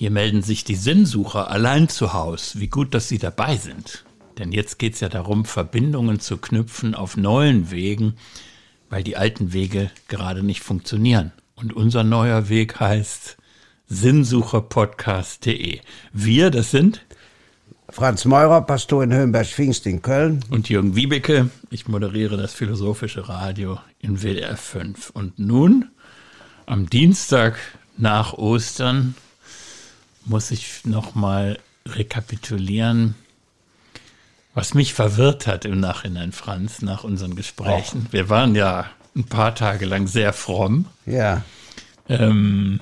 Hier melden sich die Sinnsucher allein zu Haus. Wie gut, dass Sie dabei sind. Denn jetzt geht es ja darum, Verbindungen zu knüpfen auf neuen Wegen, weil die alten Wege gerade nicht funktionieren. Und unser neuer Weg heißt sinnsucherpodcast.de. Wir, das sind Franz Meurer, Pastor in Höhenberg-Pfingst in Köln. Und Jürgen Wiebeke, ich moderiere das Philosophische Radio in WDR 5. Und nun, am Dienstag nach Ostern, muss ich nochmal rekapitulieren, was mich verwirrt hat im Nachhinein, Franz, nach unseren Gesprächen. Och. Wir waren ja ein paar Tage lang sehr fromm. Ja. Ähm,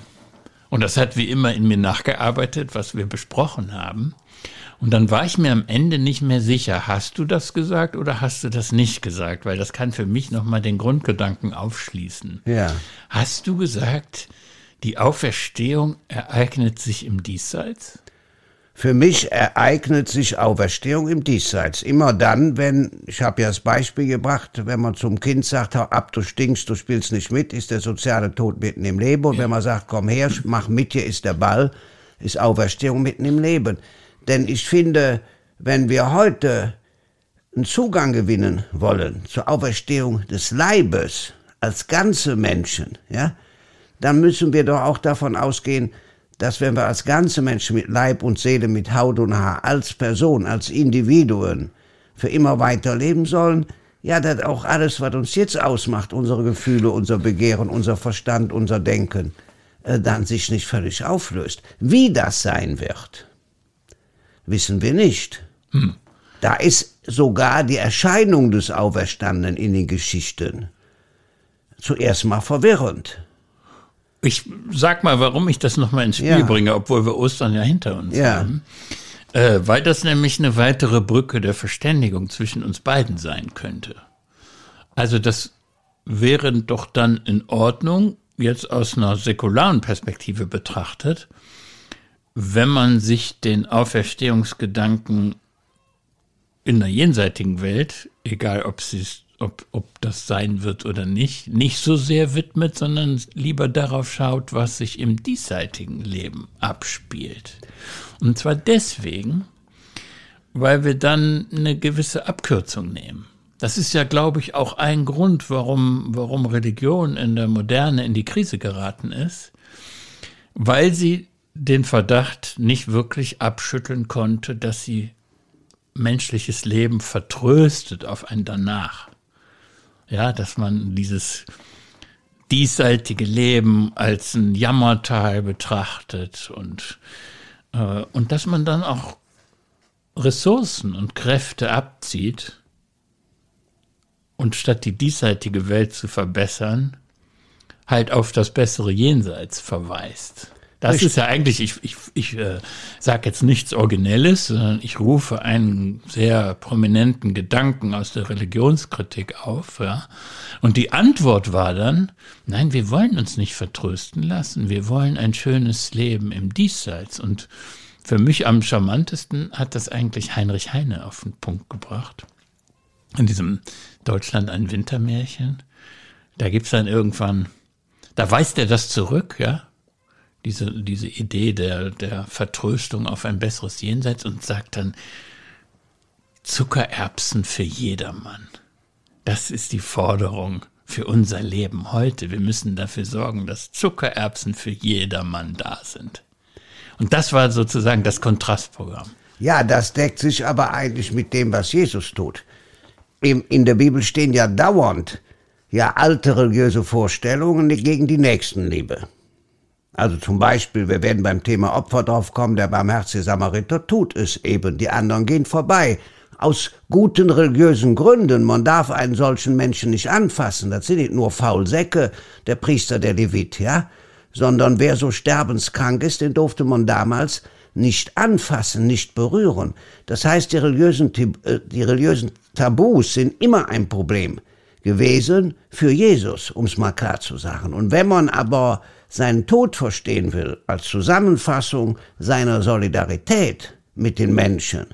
und das hat wie immer in mir nachgearbeitet, was wir besprochen haben. Und dann war ich mir am Ende nicht mehr sicher, hast du das gesagt oder hast du das nicht gesagt? Weil das kann für mich nochmal den Grundgedanken aufschließen. Ja. Hast du gesagt, die Auferstehung ereignet sich im Diesseits? Für mich ereignet sich Auferstehung im Diesseits. Immer dann, wenn, ich habe ja das Beispiel gebracht, wenn man zum Kind sagt, hau ab, du stinkst, du spielst nicht mit, ist der soziale Tod mitten im Leben. Und ja. wenn man sagt, komm her, mach mit, hier ist der Ball, ist Auferstehung mitten im Leben. Denn ich finde, wenn wir heute einen Zugang gewinnen wollen zur Auferstehung des Leibes als ganze Menschen, ja, dann müssen wir doch auch davon ausgehen, dass wenn wir als ganze Menschen mit Leib und Seele, mit Haut und Haar, als Person, als Individuen für immer weiterleben sollen, ja, dass auch alles, was uns jetzt ausmacht, unsere Gefühle, unser Begehren, unser Verstand, unser Denken, äh, dann sich nicht völlig auflöst. Wie das sein wird, wissen wir nicht. Hm. Da ist sogar die Erscheinung des Auferstandenen in den Geschichten zuerst mal verwirrend. Ich sag mal, warum ich das nochmal ins Spiel ja. bringe, obwohl wir Ostern ja hinter uns ja. haben. Äh, weil das nämlich eine weitere Brücke der Verständigung zwischen uns beiden sein könnte. Also das wäre doch dann in Ordnung, jetzt aus einer säkularen Perspektive betrachtet, wenn man sich den Auferstehungsgedanken in der jenseitigen Welt, egal ob, ob, ob das sein wird oder nicht, nicht so sehr widmet, sondern lieber darauf schaut, was sich im diesseitigen Leben abspielt. Und zwar deswegen, weil wir dann eine gewisse Abkürzung nehmen. Das ist ja, glaube ich, auch ein Grund, warum, warum Religion in der Moderne in die Krise geraten ist, weil sie den Verdacht nicht wirklich abschütteln konnte, dass sie menschliches Leben vertröstet auf ein Danach. Ja, dass man dieses diesseitige Leben als ein Jammertal betrachtet und, äh, und dass man dann auch Ressourcen und Kräfte abzieht und statt die diesseitige Welt zu verbessern, halt auf das bessere Jenseits verweist. Das ist ja eigentlich, ich, ich, ich äh, sage jetzt nichts Originelles, sondern ich rufe einen sehr prominenten Gedanken aus der Religionskritik auf. Ja. Und die Antwort war dann, nein, wir wollen uns nicht vertrösten lassen, wir wollen ein schönes Leben im Diesseits. Und für mich am charmantesten hat das eigentlich Heinrich Heine auf den Punkt gebracht. In diesem Deutschland ein Wintermärchen. Da gibt's dann irgendwann, da weist er das zurück, ja, diese, diese Idee der, der Vertröstung auf ein besseres Jenseits und sagt dann, Zuckererbsen für jedermann. Das ist die Forderung für unser Leben heute. Wir müssen dafür sorgen, dass Zuckererbsen für jedermann da sind. Und das war sozusagen das Kontrastprogramm. Ja, das deckt sich aber eigentlich mit dem, was Jesus tut. In der Bibel stehen ja dauernd ja alte religiöse Vorstellungen gegen die Nächstenliebe. Also zum Beispiel, wir werden beim Thema Opfer drauf kommen, der barmherzige Samariter tut es eben, die anderen gehen vorbei. Aus guten religiösen Gründen, man darf einen solchen Menschen nicht anfassen, das sind nicht nur Faulsäcke, der Priester, der Levit, ja, sondern wer so sterbenskrank ist, den durfte man damals nicht anfassen, nicht berühren. Das heißt, die religiösen, äh, die religiösen Tabus sind immer ein Problem gewesen für Jesus, um es mal klar zu sagen. Und wenn man aber seinen Tod verstehen will als Zusammenfassung seiner Solidarität mit den Menschen,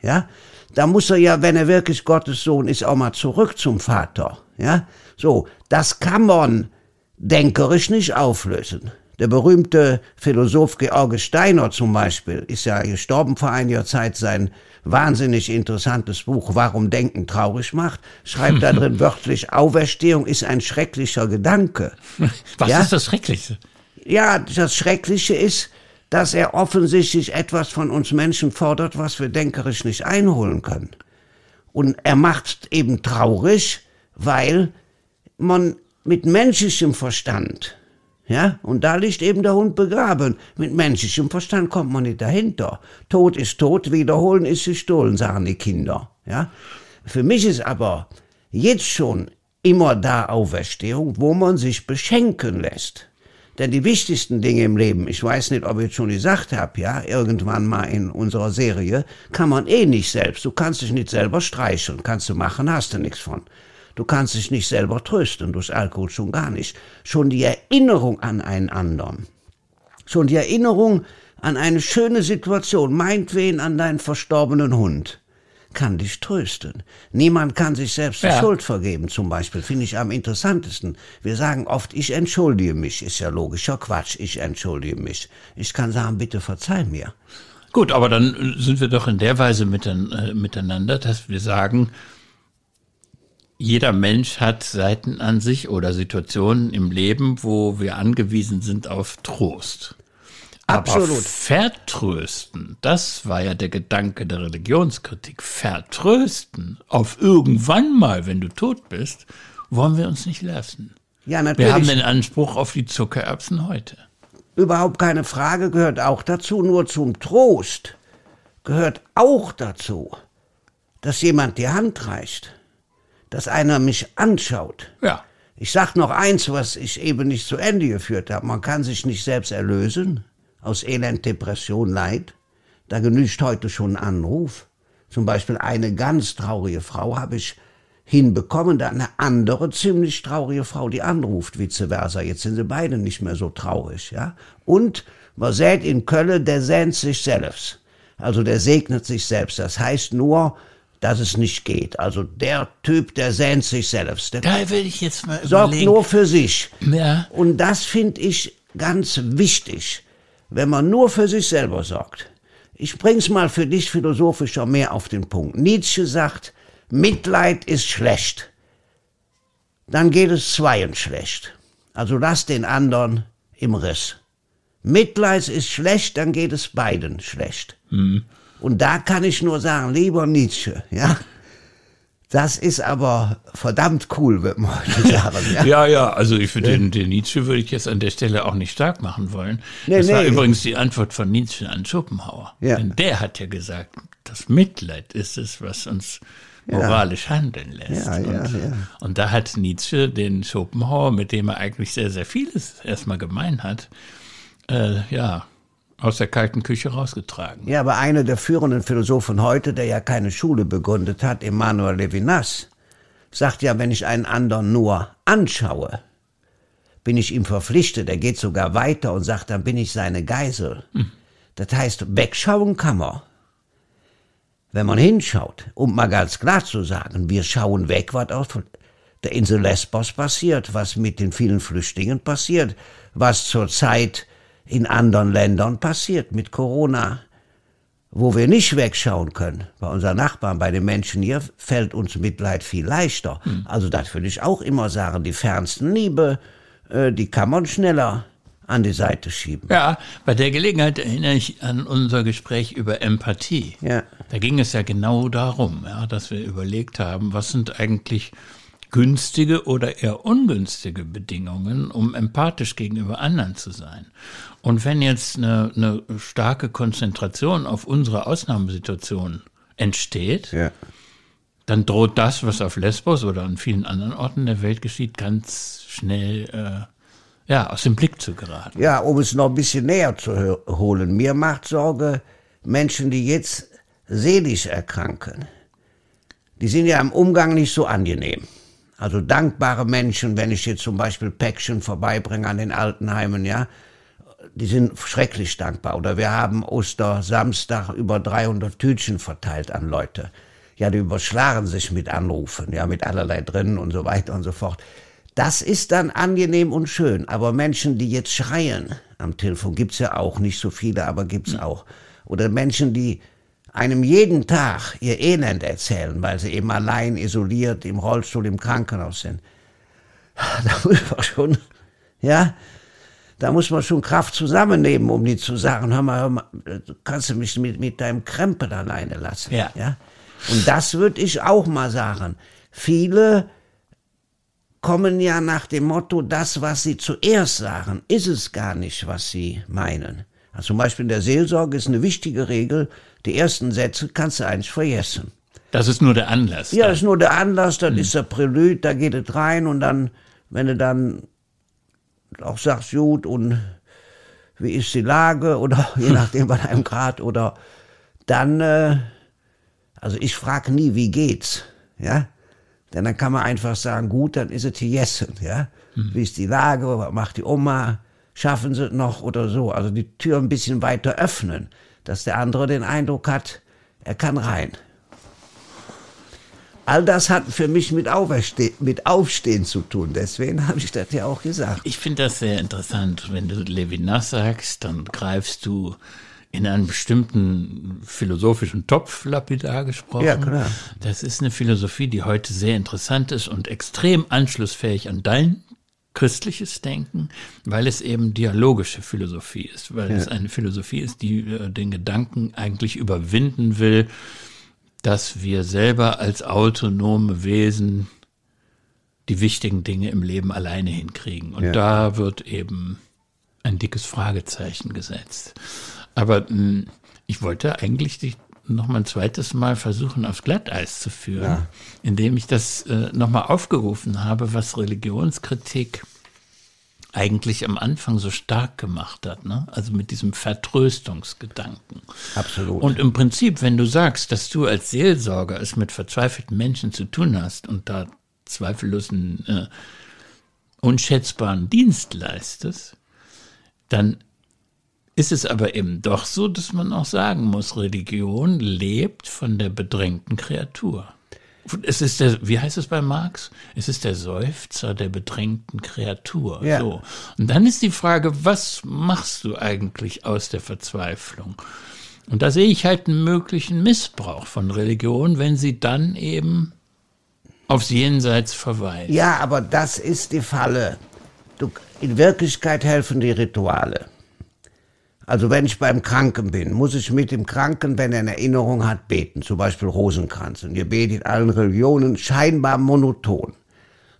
ja, da muss er ja, wenn er wirklich Gottes Sohn ist, auch mal zurück zum Vater, ja. So, das kann man denkerisch nicht auflösen. Der berühmte Philosoph George Steiner zum Beispiel ist ja gestorben vor einiger Zeit. Sein wahnsinnig interessantes Buch Warum Denken traurig macht, schreibt da drin wörtlich, Auferstehung ist ein schrecklicher Gedanke. Was ja? ist das Schreckliche? Ja, das Schreckliche ist, dass er offensichtlich etwas von uns Menschen fordert, was wir denkerisch nicht einholen können. Und er macht eben traurig, weil man mit menschlichem Verstand ja, und da liegt eben der Hund begraben. Mit menschlichem Verstand kommt man nicht dahinter. Tod ist tot, wiederholen ist gestohlen, sagen die Kinder. Ja, für mich ist aber jetzt schon immer da Auferstehung, wo man sich beschenken lässt. Denn die wichtigsten Dinge im Leben, ich weiß nicht, ob ich es schon gesagt habe, ja, irgendwann mal in unserer Serie, kann man eh nicht selbst. Du kannst dich nicht selber streicheln, kannst du machen, hast du nichts von. Du kannst dich nicht selber trösten, durch Alkohol schon gar nicht. Schon die Erinnerung an einen anderen, schon die Erinnerung an eine schöne Situation, meinetwegen an deinen verstorbenen Hund, kann dich trösten. Niemand kann sich selbst ja. die Schuld vergeben, zum Beispiel, finde ich am interessantesten. Wir sagen oft, ich entschuldige mich, ist ja logischer Quatsch, ich entschuldige mich. Ich kann sagen, bitte verzeih mir. Gut, aber dann sind wir doch in der Weise äh, miteinander, dass wir sagen, jeder Mensch hat Seiten an sich oder Situationen im Leben, wo wir angewiesen sind auf Trost. Absolut. Aber vertrösten, das war ja der Gedanke der Religionskritik. Vertrösten auf irgendwann mal, wenn du tot bist, wollen wir uns nicht lassen. Ja, natürlich. Wir haben den Anspruch auf die Zuckererbsen heute. Überhaupt keine Frage, gehört auch dazu. Nur zum Trost gehört auch dazu, dass jemand die Hand reicht dass einer mich anschaut. Ja. Ich sag noch eins, was ich eben nicht zu Ende geführt habe. Man kann sich nicht selbst erlösen aus Elend, Depression, Leid. Da genügt heute schon ein Anruf. Zum Beispiel eine ganz traurige Frau habe ich hinbekommen, da eine andere ziemlich traurige Frau, die anruft, vice versa. Jetzt sind sie beide nicht mehr so traurig, ja. Und man sät in Köln, der sehnt sich selbst. Also der segnet sich selbst. Das heißt nur, dass es nicht geht. Also der Typ, der sehnt sich selbst. Der da will ich jetzt mal Sorgt nur für sich. Ja. Und das finde ich ganz wichtig, wenn man nur für sich selber sorgt. Ich bring's mal für dich philosophischer mehr auf den Punkt. Nietzsche sagt, Mitleid ist schlecht. Dann geht es zweien schlecht. Also lass den anderen im Riss. Mitleid ist schlecht, dann geht es beiden schlecht. Mhm. Und da kann ich nur sagen, lieber Nietzsche, ja. Das ist aber verdammt cool, würde man heute sagen. Ja, ja, ja also ich finde, den, den, Nietzsche würde ich jetzt an der Stelle auch nicht stark machen wollen. Nee, das nee. war übrigens die Antwort von Nietzsche an Schopenhauer. Ja. Denn der hat ja gesagt, das Mitleid ist es, was uns moralisch ja. handeln lässt. Ja, und, ja, ja. und da hat Nietzsche den Schopenhauer, mit dem er eigentlich sehr, sehr vieles erstmal gemein hat, äh, ja, aus der kalten Küche rausgetragen. Ja, aber einer der führenden Philosophen heute, der ja keine Schule begründet hat, Emmanuel Levinas, sagt ja, wenn ich einen anderen nur anschaue, bin ich ihm verpflichtet. Er geht sogar weiter und sagt, dann bin ich seine Geisel. Hm. Das heißt, wegschauen kann man. Wenn man hinschaut, um mal ganz klar zu sagen, wir schauen weg, was auf der Insel Lesbos passiert, was mit den vielen Flüchtlingen passiert, was zurzeit in anderen Ländern passiert mit Corona, wo wir nicht wegschauen können. Bei unseren Nachbarn, bei den Menschen hier fällt uns Mitleid viel leichter. Hm. Also das würde ich auch immer sagen, die fernsten Liebe, äh, die kann man schneller an die Seite schieben. Ja, bei der Gelegenheit erinnere ich an unser Gespräch über Empathie. Ja. Da ging es ja genau darum, ja, dass wir überlegt haben, was sind eigentlich günstige oder eher ungünstige Bedingungen, um empathisch gegenüber anderen zu sein. Und wenn jetzt eine, eine starke Konzentration auf unsere Ausnahmesituation entsteht, ja. dann droht das, was auf Lesbos oder an vielen anderen Orten der Welt geschieht, ganz schnell äh, ja, aus dem Blick zu geraten. Ja, um es noch ein bisschen näher zu holen. Mir macht Sorge Menschen, die jetzt seelisch erkranken. Die sind ja im Umgang nicht so angenehm. Also dankbare Menschen, wenn ich jetzt zum Beispiel Päckchen vorbeibringe an den Altenheimen, ja, die sind schrecklich dankbar. Oder wir haben Ostersamstag über 300 Tütchen verteilt an Leute. Ja, die überschlagen sich mit Anrufen, ja, mit allerlei drin und so weiter und so fort. Das ist dann angenehm und schön. Aber Menschen, die jetzt schreien, am Telefon gibt's ja auch, nicht so viele, aber gibt's auch. Oder Menschen, die einem jeden Tag ihr Elend erzählen, weil sie eben allein isoliert im Rollstuhl im Krankenhaus sind. Da muss man schon, ja, da muss man schon Kraft zusammennehmen, um die zu sagen, hör mal, hör mal kannst du mich mit, mit deinem Krempel alleine lassen. Ja. ja? Und das würde ich auch mal sagen. Viele kommen ja nach dem Motto, das, was sie zuerst sagen, ist es gar nicht, was sie meinen. Also zum Beispiel in der Seelsorge ist eine wichtige Regel, die ersten Sätze kannst du eigentlich vergessen. Das ist nur der Anlass. Ja, das ist nur der Anlass, dann ist der Prälude, da geht es rein und dann, wenn du dann auch sagst, gut, und wie ist die Lage oder je nachdem bei deinem Grad oder dann, äh, also ich frage nie, wie geht's, ja, denn dann kann man einfach sagen, gut, dann ist es gegessen, ja, wie ist die Lage, was macht die Oma, schaffen sie es noch oder so, also die Tür ein bisschen weiter öffnen, dass der andere den Eindruck hat, er kann rein. All das hat für mich mit, Auferste mit Aufstehen zu tun. Deswegen habe ich das ja auch gesagt. Ich finde das sehr interessant. Wenn du Levinas sagst, dann greifst du in einen bestimmten philosophischen Topf, lapidar gesprochen. Ja, klar. Das ist eine Philosophie, die heute sehr interessant ist und extrem anschlussfähig an dein christliches Denken, weil es eben dialogische Philosophie ist, weil es eine Philosophie ist, die äh, den Gedanken eigentlich überwinden will, dass wir selber als autonome Wesen die wichtigen Dinge im Leben alleine hinkriegen. Und Ja. da wird eben ein dickes Fragezeichen gesetzt. Aber mh, ich wollte eigentlich dich noch mal ein zweites Mal versuchen, aufs Glatteis zu führen, Ja. indem ich das äh, noch mal aufgerufen habe, was Religionskritik eigentlich am Anfang so stark gemacht hat, ne? Also mit diesem Vertröstungsgedanken. Absolut. Und im Prinzip, wenn du sagst, dass du als Seelsorger es mit verzweifelten Menschen zu tun hast und da zweifellos einen äh, unschätzbaren Dienst leistest, dann ist es aber eben doch so, dass man auch sagen muss, Religion lebt von der bedrängten Kreatur. Es ist der, wie heißt es bei Marx? Es ist der Seufzer der bedrängten Kreatur. Ja. So. Und dann ist die Frage, was machst du eigentlich aus der Verzweiflung? Und da sehe ich halt einen möglichen Missbrauch von Religion, wenn sie dann eben aufs Jenseits verweist. Ja, aber das ist die Falle. Du, in Wirklichkeit helfen die Rituale. Also wenn ich beim Kranken bin, muss ich mit dem Kranken, wenn er eine Erinnerung hat, beten. Zum Beispiel Rosenkranz. Und ihr betet in allen Religionen scheinbar monoton.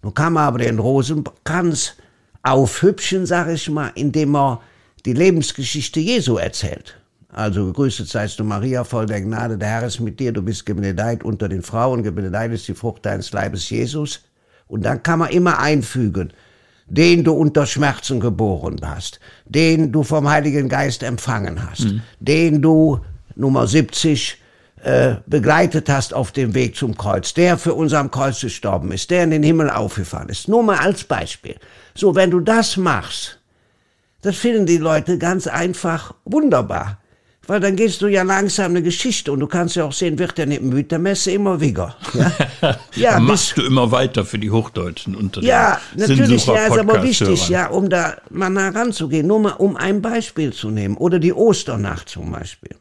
Nun kann man aber den Rosenkranz aufhübschen, sag ich mal, indem man die Lebensgeschichte Jesu erzählt. Also gegrüßet seist du Maria, voll der Gnade, der Herr ist mit dir, du bist gebenedeit unter den Frauen, gebenedeit ist die Frucht deines Leibes Jesus. Und dann kann man immer einfügen, den du unter Schmerzen geboren hast, den du vom Heiligen Geist empfangen hast, den du Nummer 70 äh, begleitet hast auf dem Weg zum Kreuz, der für uns am Kreuz gestorben ist, der in den Himmel aufgefahren ist. Nur mal als Beispiel. So, wenn du das machst, das finden die Leute ganz einfach wunderbar. Weil dann gehst du ja langsam eine Geschichte und du kannst ja auch sehen, wird der nicht mit der Messe immer wigger. Ja, ja, machst du immer weiter für die Hochdeutschen unter ja natürlich, ja, ist aber wichtig, ja, um da mal nah ranzugehen. Nur mal, um ein Beispiel zu nehmen. Oder die Osternacht zum Beispiel.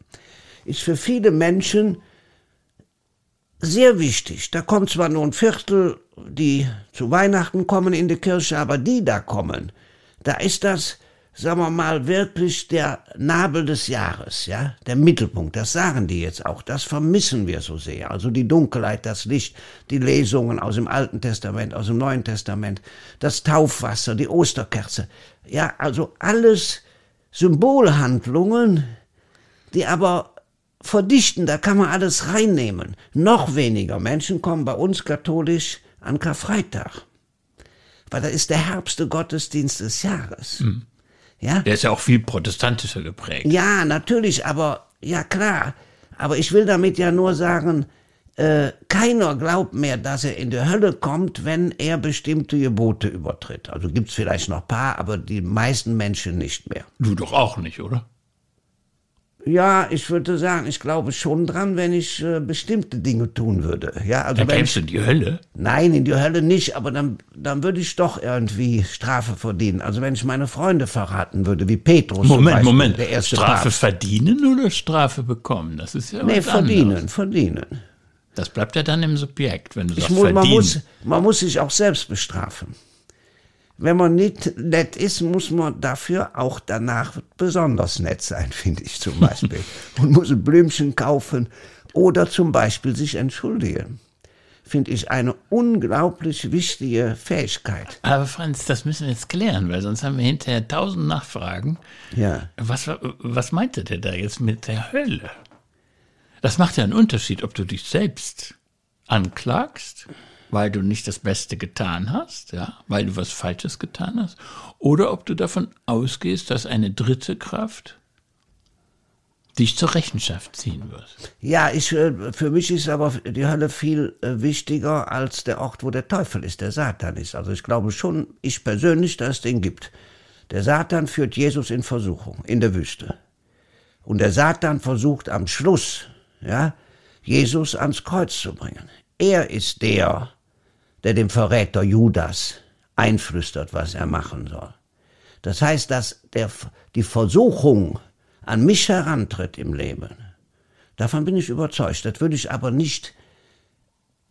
Ist für viele Menschen sehr wichtig. Da kommt zwar nur ein Viertel, die zu Weihnachten kommen in die Kirche, aber die da kommen, da ist das, sagen wir mal, wirklich der Nabel des Jahres, ja, der Mittelpunkt. Das sagen die jetzt auch. Das vermissen wir so sehr. Also die Dunkelheit, das Licht, die Lesungen aus dem Alten Testament, aus dem Neuen Testament, das Taufwasser, die Osterkerze. Ja, also alles Symbolhandlungen, die aber verdichten, da kann man alles reinnehmen. Noch weniger Menschen kommen bei uns katholisch an Karfreitag. Weil da ist der herbste Gottesdienst des Jahres. Ja? Der ist ja auch viel protestantischer geprägt. ja, natürlich, aber ja klar. Aber ich will damit ja nur sagen, äh, keiner glaubt mehr, dass er in die Hölle kommt, wenn er bestimmte Gebote übertritt. Also gibt's vielleicht noch paar, aber die meisten Menschen nicht mehr. Du doch auch nicht, oder? Ja, ich würde sagen, ich glaube schon dran, wenn ich äh, bestimmte Dinge tun würde. Ja, also Da wenn kämst du in die Hölle. Nein, in die Hölle nicht, aber dann, dann würde ich doch irgendwie Strafe verdienen. Also wenn ich meine Freunde verraten würde, wie Petrus zum Moment, Beispiel, Moment. der erste Strafe Papst. verdienen oder Strafe bekommen? Das ist ja Nee, was verdienen, anderes. verdienen. Das bleibt ja dann im Subjekt, wenn du Ich sagst mu man, verdienen. muss, man muss sich auch selbst bestrafen. Wenn man nicht nett ist, muss man dafür auch danach besonders nett sein, finde ich zum Beispiel. Und muss ein Blümchen kaufen oder zum Beispiel sich entschuldigen. Finde ich eine unglaublich wichtige Fähigkeit. Aber Franz, das müssen wir jetzt klären, weil sonst haben wir hinterher tausend Nachfragen. Ja. Was, was meinte der da jetzt mit der Hölle? Das macht ja einen Unterschied, ob du dich selbst anklagst, weil du nicht das Beste getan hast, ja, weil du was Falsches getan hast, oder ob du davon ausgehst, dass eine dritte Kraft dich zur Rechenschaft ziehen wird. Ja, ich, äh, für mich ist aber die Hölle viel äh, wichtiger als der Ort, wo der Teufel ist, der Satan ist. Also ich glaube schon, ich persönlich, dass es den gibt. Der Satan führt Jesus in Versuchung, in der Wüste. Und der Satan versucht am Schluss, ja, Jesus ans Kreuz zu bringen. Er ist der, der dem Verräter Judas einflüstert, was er machen soll. Das heißt, dass der, die Versuchung an mich herantritt im Leben. Davon bin ich überzeugt. Das würde ich aber nicht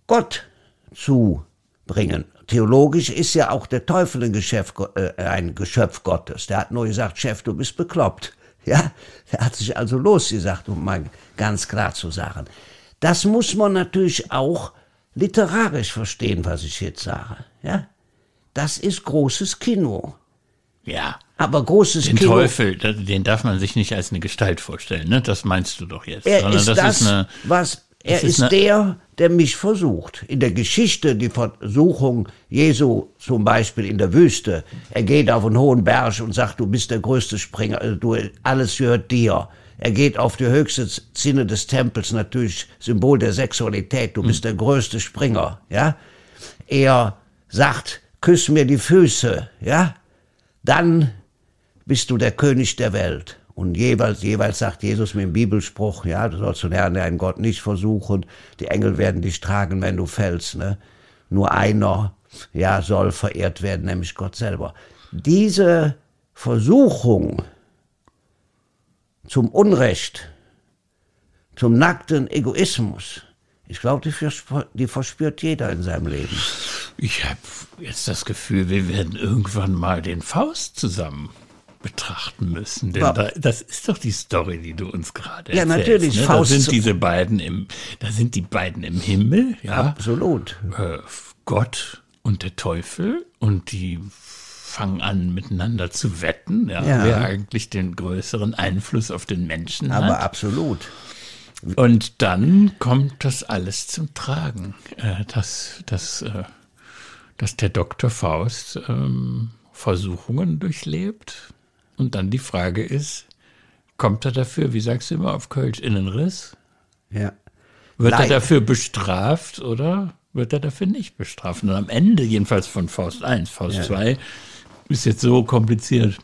Gott zubringen. Theologisch ist ja auch der Teufel ein, Geschäft, äh, ein Geschöpf Gottes. Der hat nur gesagt, Chef, du bist bekloppt. Ja, der hat sich also losgesagt, um mal ganz klar zu sagen. Das muss man natürlich auch literarisch verstehen, was ich jetzt sage. Ja, das ist großes Kino. Ja. Aber großes Den Kino. Teufel, da- den darf man sich nicht als eine Gestalt vorstellen, ne? Das meinst du doch jetzt. Er Sondern ist das, ist eine, was er das ist ist, der, der mich versucht. In der Geschichte, die Versuchung Jesu zum Beispiel in der Wüste. Er geht auf einen hohen Berg und sagt, du bist der größte Springer, äh, du, alles gehört dir. Er geht auf die höchste Zinne des Tempels, natürlich Symbol der Sexualität, du bist der größte Springer, ja. Er sagt, küss mir die Füße, ja. Dann bist du der König der Welt. Und jeweils, jeweils sagt Jesus mit dem Bibelspruch, ja, du sollst den Herrn, deinen Gott nicht versuchen, die Engel werden dich tragen, wenn du fällst, ne? Nur einer, ja, soll verehrt werden, nämlich Gott selber. Diese Versuchung zum Unrecht, zum nackten Egoismus, ich glaube, die, verspür- die verspürt jeder in seinem Leben. Ich habe jetzt das Gefühl, wir werden irgendwann mal den Faust zusammen betrachten müssen. Denn Ja. da, das ist doch die Story, die du uns gerade Ja, erzählst. natürlich, Ne? Faust Da sind diese beiden im, da sind die beiden im Himmel, ja. Absolut. Äh, Gott und der Teufel und die fangen an miteinander zu wetten, ja, Ja. wer eigentlich den größeren Einfluss auf den Menschen Aber hat. absolut. Und dann kommt das alles zum Tragen, äh, dass, dass, äh, dass der Dr. Faust ähm, Versuchungen durchlebt. Und dann die Frage ist, kommt er dafür, wie sagst du immer auf Kölsch, in den Riss? Ja. Wird er Leid. dafür bestraft oder wird er dafür nicht bestraft? Und am Ende jedenfalls von Faust 1, Faust Ja. 2 ist jetzt so kompliziert,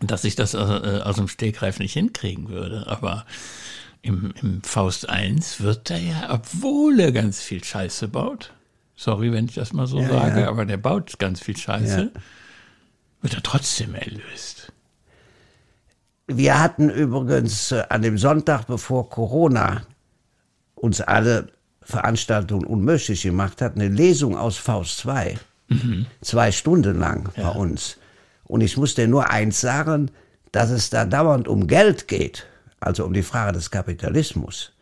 dass ich das äh, aus dem Stegreif nicht hinkriegen würde. Aber im, im Faust 1 wird er ja, obwohl er ganz viel Scheiße baut, sorry, wenn ich das mal so Ja, sage, ja. aber der baut ganz viel Scheiße, Ja. wird er trotzdem erlöst. Wir hatten übrigens äh, an dem Sonntag, bevor Corona uns alle Veranstaltungen unmöglich gemacht hat, eine Lesung aus Faust 2. Zwei Stunden lang bei uns. Und ich muss dir nur eins sagen, dass es da dauernd um Geld geht, also um die Frage des Kapitalismus,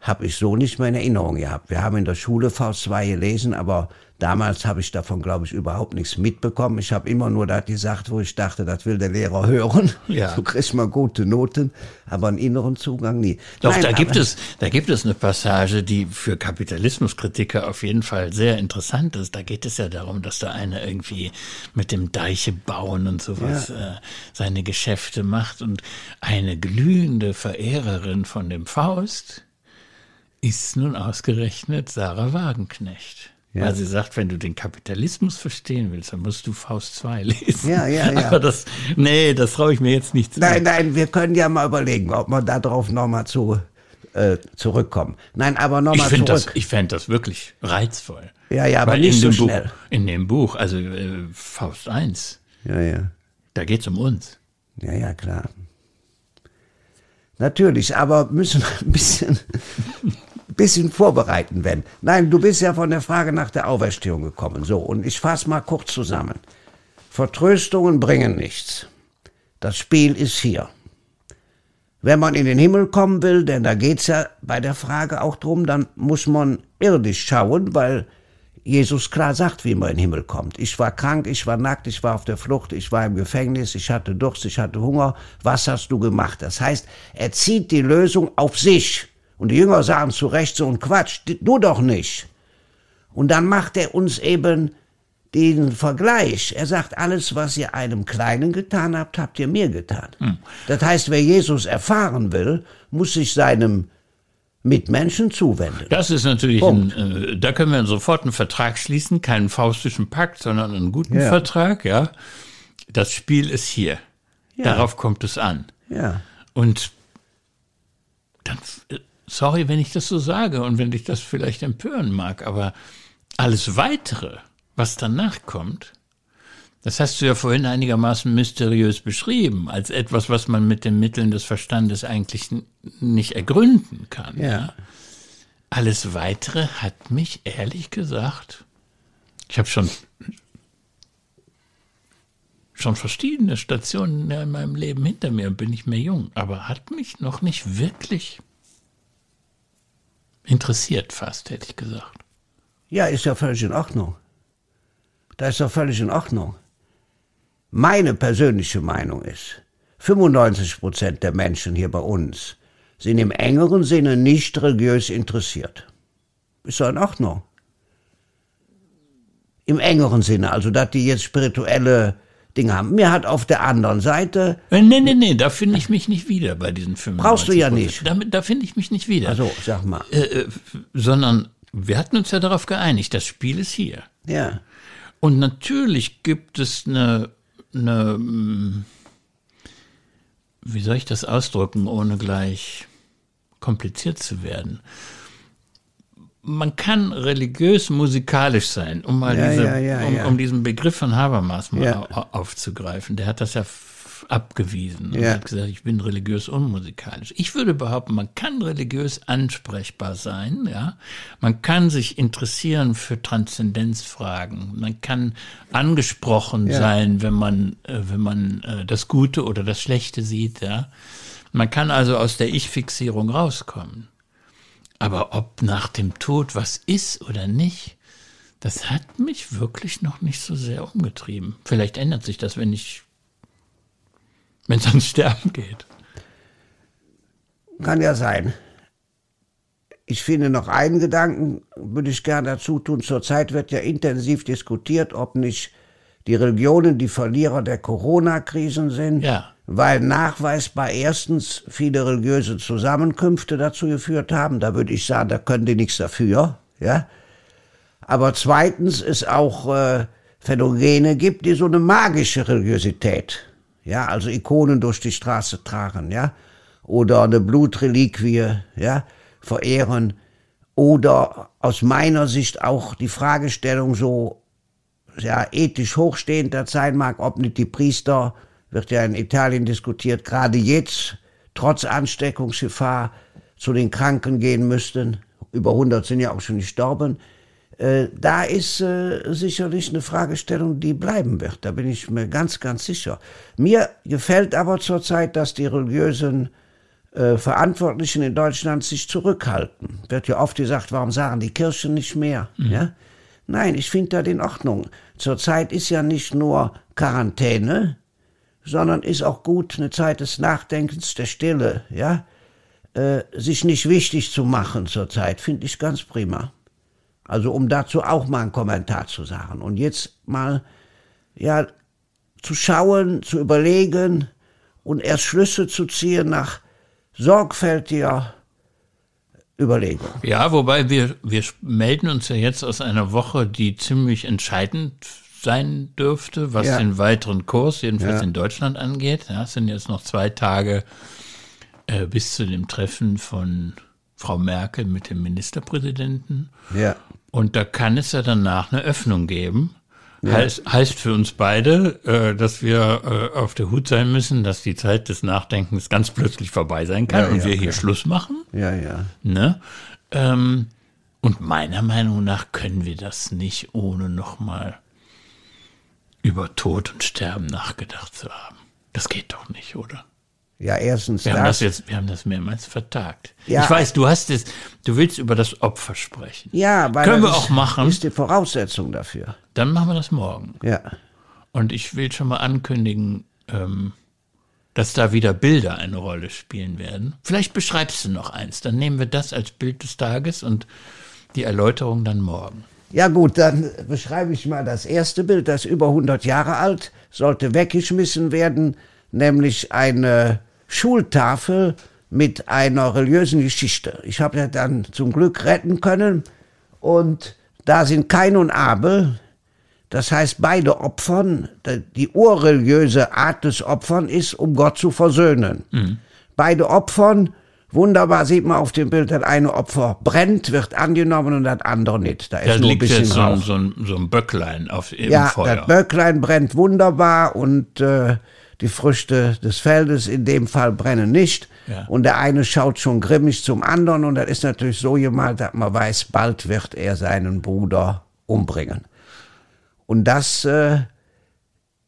habe ich so nicht mehr in Erinnerung gehabt. Wir haben in der Schule Faust 2 gelesen, aber damals habe ich davon, glaube ich, überhaupt nichts mitbekommen. Ich habe immer nur das gesagt, wo ich dachte, das will der Lehrer hören. Ja. Du kriegst mal gute Noten, aber einen inneren Zugang nie. Doch, Nein, da gibt es, da gibt es eine Passage, die für Kapitalismuskritiker auf jeden Fall sehr interessant ist. Da geht es ja darum, dass da einer irgendwie mit dem Deiche bauen und sowas äh, seine Geschäfte macht und eine glühende Verehrerin von dem Faust ist nun ausgerechnet Sarah Wagenknecht. Ja. Weil sie sagt, wenn du den Kapitalismus verstehen willst, dann musst du Faust 2 lesen. Ja, ja, ja. Aber das, nee, das traue ich mir jetzt nicht zu. Nein, nein, wir können ja mal überlegen, ob wir darauf nochmal zu, äh, zurückkommen. Nein, aber nochmal zurück. Das, ich fände das wirklich reizvoll. Ja, ja, aber Weil nicht so schnell. Buch, in dem Buch, also äh, Faust 1, ja, ja. da geht es um uns. Ja, ja, klar. Natürlich, aber müssen wir ein bisschen bisschen vorbereiten, wenn. Nein, du bist ja von der Frage nach der Auferstehung gekommen. So, und ich fasse mal kurz zusammen. Vertröstungen bringen nichts. Das Spiel ist hier. Wenn man in den Himmel kommen will, denn da geht's ja bei der Frage auch drum, dann muss man irdisch schauen, weil Jesus klar sagt, wie man in den Himmel kommt. Ich war krank, ich war nackt, ich war auf der Flucht, ich war im Gefängnis, ich hatte Durst, ich hatte Hunger. Was hast du gemacht? Das heißt, er zieht die Lösung auf sich. Und die Jünger sagen zu Recht so ein Quatsch, du doch nicht. Und dann macht er uns eben den Vergleich. Er sagt, alles, was ihr einem Kleinen getan habt, habt ihr mir getan. Hm. Das heißt, wer Jesus erfahren will, muss sich seinem Mitmenschen zuwenden. Das ist natürlich, ein, äh, da können wir sofort einen Vertrag schließen, keinen faustischen Pakt, sondern einen guten ja. Vertrag, ja. Das Spiel ist hier. Ja. Darauf kommt es an. Ja. Und sorry, wenn ich das so sage und wenn dich das vielleicht empören mag, aber alles weitere, was danach kommt, das hast du ja vorhin einigermaßen mysteriös beschrieben, als etwas, was man mit den Mitteln des Verstandes eigentlich nicht ergründen kann. Ja. Alles weitere hat mich ehrlich gesagt, ich habe schon schon verschiedene Stationen in meinem Leben hinter mir und bin nicht mehr jung, aber hat mich noch nicht wirklich interessiert fast, hätte ich gesagt. Ja, ist ja völlig in Ordnung. Das ist ja völlig in Ordnung. Meine persönliche Meinung ist, 95 Prozent der Menschen hier bei uns sind im engeren Sinne nicht religiös interessiert. Ist ja in Ordnung. Im engeren Sinne, also dass die jetzt spirituelle Dinge haben. Mir hat auf der anderen Seite. Äh, nee, nee, nee, da finde ich mich nicht wieder bei diesen 95 Brauchst du ja nicht. Da, da finde ich mich nicht wieder. Also, sag mal. Äh, äh, sondern wir hatten uns ja darauf geeinigt, das Spiel ist hier. Ja. Und natürlich gibt es eine, eine hm, wie soll ich das ausdrücken, ohne gleich kompliziert zu werden man kann religiös musikalisch sein, um mal ja, diese, ja, ja, um, um, diesen Begriff von Habermas mal aufzugreifen. Der hat das ja abgewiesen und hat gesagt, ich bin religiös unmusikalisch. Ich würde behaupten, man kann religiös ansprechbar sein, ja. Man kann sich interessieren für Transzendenzfragen. Man kann angesprochen sein, wenn man, äh, wenn man äh, das Gute oder das Schlechte sieht, ja. Man kann also aus der Ich-Fixierung rauskommen. Aber ob nach dem Tod was ist oder nicht, das hat mich wirklich noch nicht so sehr umgetrieben. Vielleicht ändert sich das, wenn ich, wenn es ans Sterben geht. Kann ja sein. Ich finde noch einen Gedanken, würde ich gerne dazu tun. Zurzeit wird ja intensiv diskutiert, ob nicht die Religionen die Verlierer der Corona-Krisen sind. Ja weil nachweisbar erstens viele religiöse Zusammenkünfte dazu geführt haben. Da würde ich sagen, da können die nichts dafür, ja. Aber zweitens es auch äh, Phänomene gibt, die so eine magische Religiosität, ja, also Ikonen durch die Straße tragen, ja, oder eine Blutreliquie, ja, verehren, oder aus meiner Sicht auch die Fragestellung so ja, ethisch hochstehender sein mag, ob nicht die Priester wird ja in Italien diskutiert, gerade jetzt, trotz Ansteckungsgefahr, zu den Kranken gehen müssten. Über 100 sind ja auch schon gestorben. Äh, da ist äh, sicherlich eine Fragestellung, die bleiben wird. Da bin ich mir ganz, ganz sicher. Mir gefällt aber zurzeit, dass die religiösen äh, Verantwortlichen in Deutschland sich zurückhalten. Wird ja oft gesagt, warum sagen die Kirchen nicht mehr? Mhm. Ja? Nein, ich finde das in Ordnung. Zurzeit ist ja nicht nur Quarantäne, sondern ist auch gut eine Zeit des Nachdenkens, der Stille, ja. Äh, sich nicht wichtig zu machen zurzeit, finde ich ganz prima. Also um dazu auch mal einen Kommentar zu sagen. Und jetzt mal, ja, zu schauen, zu überlegen und erst Schlüsse zu ziehen nach sorgfältiger Überlegung. Ja, wobei wir, wir melden uns ja jetzt aus einer Woche, die ziemlich entscheidend sein dürfte, was Ja. den weiteren Kurs, jedenfalls Ja. in Deutschland angeht. Ja, es sind jetzt noch zwei Tage äh, bis zu dem Treffen von Frau Merkel mit dem Ministerpräsidenten. Ja. Und da kann es ja danach eine Öffnung geben. Heißt, heißt für uns beide, äh, dass wir äh, auf der Hut sein müssen, dass die Zeit des Nachdenkens ganz plötzlich vorbei sein kann Ja, und ja, wir hier klar. Schluss machen. Ja, ja. Ne? Ähm, und meiner Meinung nach können wir das nicht, ohne nochmal über Tod und Sterben nachgedacht zu haben. Das geht doch nicht, oder? Ja, erstens Wir haben das das. jetzt, wir haben das mehrmals vertagt. Ja. ich weiß, du hast es, du willst über das Opfer sprechen. Ja, weil Können wir das auch machen. ist die Voraussetzung dafür. Dann machen wir das morgen. Ja. Und ich will schon mal ankündigen, ähm, dass da wieder Bilder eine Rolle spielen werden. Vielleicht beschreibst du noch eins. Dann nehmen wir das als Bild des Tages und die Erläuterung dann morgen. Ja gut, dann beschreibe ich mal das erste Bild, das über 100 Jahre alt, sollte weggeschmissen werden, nämlich eine Schultafel mit einer religiösen Geschichte. Ich habe ja dann zum Glück retten können und da sind Kain und Abel, das heißt beide Opfern, die urreligiöse Art des Opfern ist, um Gott zu versöhnen. Beide Opfern, wunderbar sieht man auf dem Bild, das eine Opfer brennt, wird angenommen und das andere nicht. Da ist Da nur ein liegt bisschen jetzt so ein, so, ein, so ein Böcklein auf im Ja, Feuer. das Böcklein brennt wunderbar und äh, die Früchte des Feldes in dem Fall brennen nicht. Ja. Und der eine schaut schon grimmig zum anderen und das ist natürlich so gemalt, dass man weiß, bald wird er seinen Bruder umbringen. Und das äh,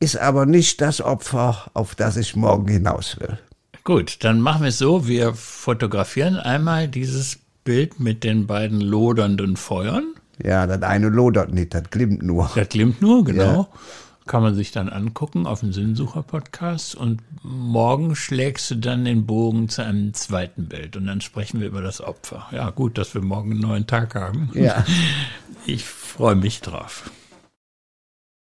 ist aber nicht das Opfer, auf das ich morgen hinaus will. Gut, dann machen wir es so. Wir fotografieren einmal dieses Bild mit den beiden lodernden Feuern. Ja, das eine lodert nicht, das glimmt nur. Das glimmt nur, genau. Ja. Kann man sich dann angucken auf dem Sinnsucher-Podcast. Und morgen schlägst du dann den Bogen zu einem zweiten Bild. Und dann sprechen wir über das Opfer. Ja, gut, dass wir morgen einen neuen Tag haben. Ja. Ich freue mich drauf.